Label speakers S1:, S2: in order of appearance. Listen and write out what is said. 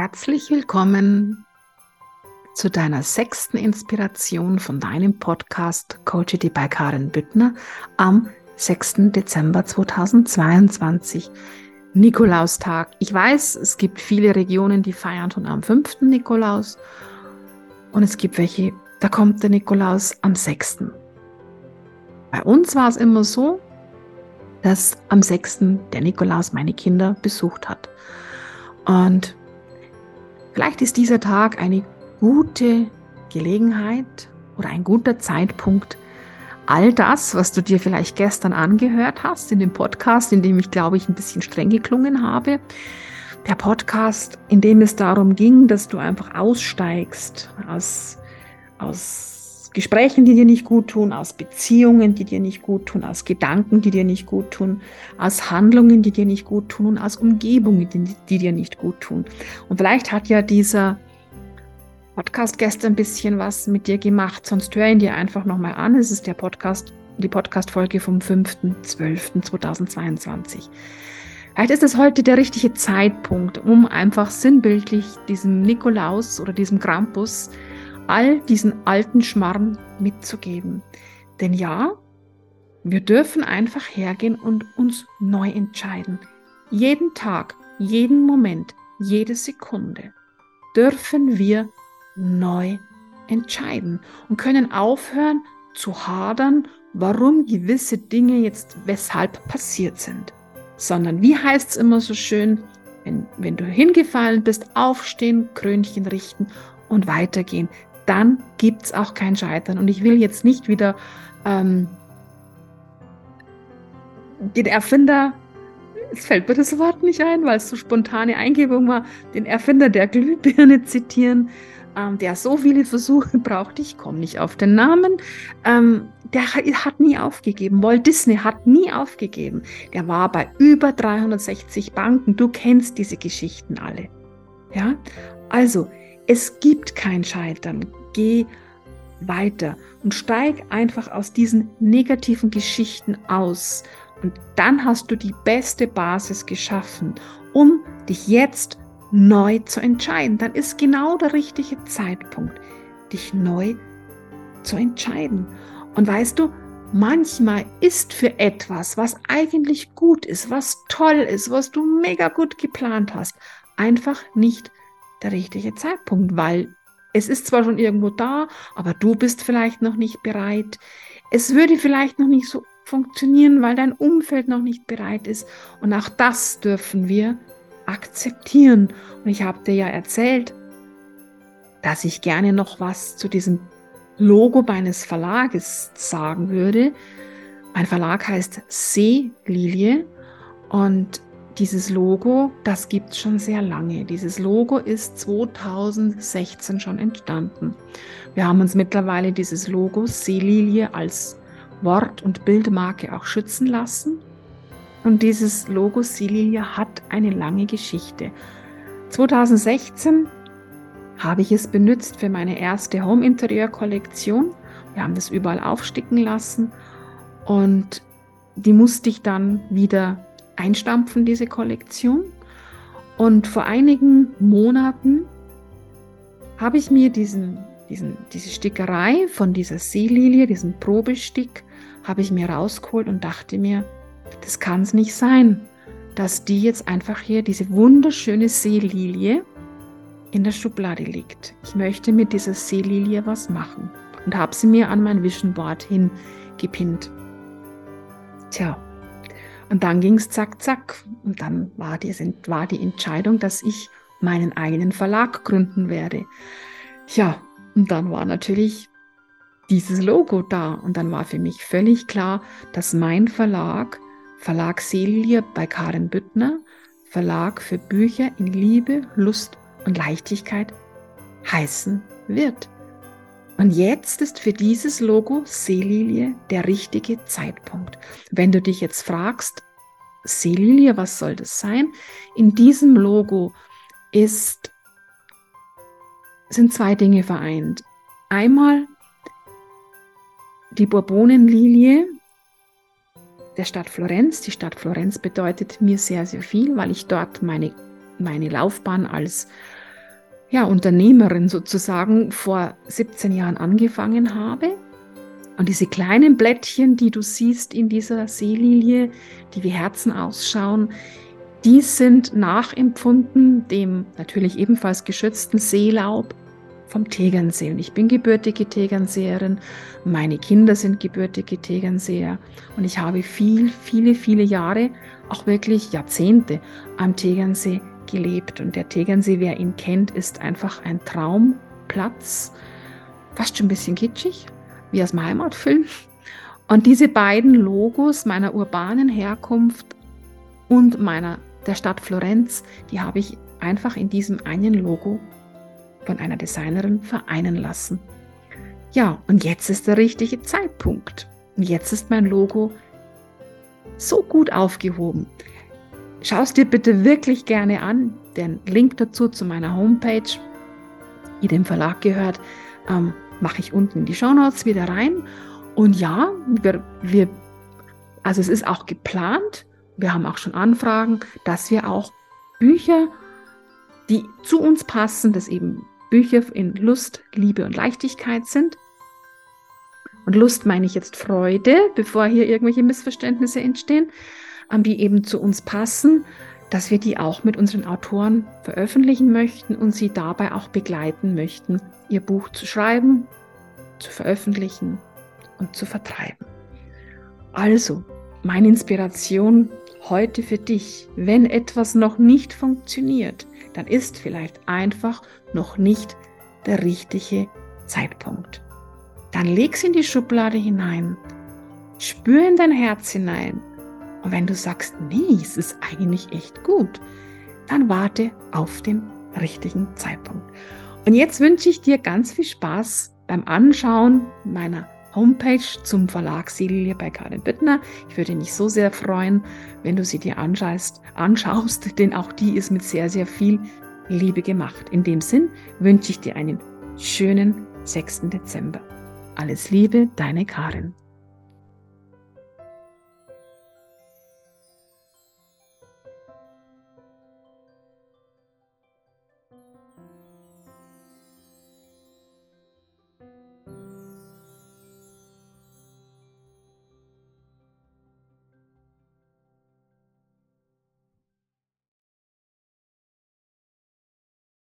S1: Herzlich willkommen zu deiner sechsten Inspiration von deinem Podcast Coachity by Karen Büttner am 6. Dezember 2022. Nikolaustag. Ich weiß, es gibt viele Regionen, die feiern schon am 5. Nikolaus und es gibt welche, da kommt der Nikolaus am 6. Bei uns war es immer so, dass am 6. der Nikolaus meine Kinder besucht hat. Und vielleicht ist dieser Tag eine gute Gelegenheit oder ein guter Zeitpunkt, all das, was du dir vielleicht gestern angehört hast in dem Podcast, in dem ich, glaube ich, ein bisschen streng geklungen habe, der Podcast, in dem es darum ging, dass du einfach aussteigst aus, aus Gesprächen, die dir nicht gut tun, aus Beziehungen, die dir nicht gut tun, aus Gedanken, die dir nicht gut tun, aus Handlungen, die dir nicht gut tun und aus Umgebungen, die, die dir nicht gut tun. Und vielleicht hat ja dieser Podcast gestern ein bisschen was mit dir gemacht, sonst hör ihn dir einfach nochmal an. Es ist der Podcast, die Podcast-Folge vom 5.12.2022. Vielleicht ist es heute der richtige Zeitpunkt, um einfach sinnbildlich diesem Nikolaus oder diesem Krampus all diesen alten Schmarrn mitzugeben. Denn ja, wir dürfen einfach hergehen und uns neu entscheiden. Jeden Tag, jeden Moment, jede Sekunde dürfen wir neu entscheiden und können aufhören zu hadern, warum gewisse Dinge jetzt weshalb passiert sind. Sondern wie heißt es immer so schön, wenn, wenn du hingefallen bist, aufstehen, Krönchen richten und weitergehen. Dann gibt es auch kein Scheitern. Und ich will jetzt nicht wieder ähm, den Erfinder, es fällt mir das Wort nicht ein, weil es so spontane Eingebung war, den Erfinder der Glühbirne zitieren, ähm, der so viele Versuche braucht, ich komme nicht auf den Namen, ähm, der hat nie aufgegeben. Walt Disney hat nie aufgegeben. Der war bei über 360 Banken. Du kennst diese Geschichten alle. Ja, also es gibt kein Scheitern. Geh weiter und steig einfach aus diesen negativen Geschichten aus. Und dann hast du die beste Basis geschaffen, um dich jetzt neu zu entscheiden. Dann ist genau der richtige Zeitpunkt, dich neu zu entscheiden. Und weißt du, manchmal ist für etwas, was eigentlich gut ist, was toll ist, was du mega gut geplant hast, einfach nicht der richtige Zeitpunkt, weil es ist zwar schon irgendwo da, aber du bist vielleicht noch nicht bereit. Es würde vielleicht noch nicht so funktionieren, weil dein Umfeld noch nicht bereit ist. Und auch das dürfen wir akzeptieren. Und ich habe dir ja erzählt, dass ich gerne noch was zu diesem Logo meines Verlages sagen würde. Mein Verlag heißt Seelilie und dieses Logo, das gibt es schon sehr lange. Dieses Logo ist 2016 schon entstanden. Wir haben uns mittlerweile dieses Logo Seelilie als Wort- und Bildmarke auch schützen lassen. Und dieses Logo Sililia hat eine lange Geschichte. 2016 habe ich es benutzt für meine erste Home-Interieur-Kollektion. Wir haben das überall aufsticken lassen und die musste ich dann wieder einstampfen, diese Kollektion. Und vor einigen Monaten habe ich mir diesen, diesen, diese Stickerei von dieser Seelilie, diesen Probestick, habe ich mir rausgeholt und dachte mir, das kann es nicht sein, dass die jetzt einfach hier, diese wunderschöne Seelilie, in der Schublade liegt. Ich möchte mit dieser Seelilie was machen und habe sie mir an mein Vision Board hingepinnt. Tja, und dann ging es zack, zack. Und dann war die, war die Entscheidung, dass ich meinen eigenen Verlag gründen werde. Ja, und dann war natürlich dieses Logo da. Und dann war für mich völlig klar, dass mein Verlag Verlag Seelie bei Karen Büttner, Verlag für Bücher in Liebe, Lust und Leichtigkeit heißen wird. Und jetzt ist für dieses Logo Seelilie der richtige Zeitpunkt. Wenn du dich jetzt fragst, Seelilie, was soll das sein? In diesem Logo ist, sind zwei Dinge vereint. Einmal die Bourbonenlilie, der Stadt Florenz. Die Stadt Florenz bedeutet mir sehr, sehr viel, weil ich dort meine, meine Laufbahn als ja, Unternehmerin sozusagen vor 17 Jahren angefangen habe. Und diese kleinen Blättchen, die du siehst in dieser Seelilie, die wie Herzen ausschauen, die sind nachempfunden dem natürlich ebenfalls geschützten Seelaub vom Tegernsee. Und ich bin gebürtige Tegernseerin, meine Kinder sind gebürtige Tegernseer und ich habe viel, viele, viele Jahre, auch wirklich Jahrzehnte am Tegernsee gelebt. Und der Tegernsee, wer ihn kennt, ist einfach ein Traumplatz, fast schon ein bisschen kitschig, wie aus dem Heimatfilm. Und diese beiden Logos meiner urbanen Herkunft und meiner der Stadt Florenz, die habe ich einfach in diesem einen Logo von einer Designerin vereinen lassen. Ja, und jetzt ist der richtige Zeitpunkt. Und jetzt ist mein Logo so gut aufgehoben. Schau es dir bitte wirklich gerne an. Den Link dazu zu meiner Homepage, die dem Verlag gehört, ähm, mache ich unten in die Show Notes wieder rein. Und ja, wir, wir, also es ist auch geplant, wir haben auch schon Anfragen, dass wir auch Bücher, die zu uns passen, dass eben Bücher in Lust, Liebe und Leichtigkeit sind. Und Lust meine ich jetzt Freude, bevor hier irgendwelche Missverständnisse entstehen die eben zu uns passen, dass wir die auch mit unseren Autoren veröffentlichen möchten und sie dabei auch begleiten möchten, ihr Buch zu schreiben, zu veröffentlichen und zu vertreiben. Also, meine Inspiration heute für dich, wenn etwas noch nicht funktioniert, dann ist vielleicht einfach noch nicht der richtige Zeitpunkt. Dann leg's in die Schublade hinein, spür in dein Herz hinein und wenn du sagst, nee, es ist eigentlich echt gut, dann warte auf den richtigen Zeitpunkt. Und jetzt wünsche ich dir ganz viel Spaß beim Anschauen meiner Homepage zum Verlag Silje bei Karin Bittner. Ich würde mich so sehr freuen, wenn du sie dir anschaust, anschaust, denn auch die ist mit sehr, sehr viel Liebe gemacht. In dem Sinn wünsche ich dir einen schönen 6. Dezember. Alles Liebe, deine Karin.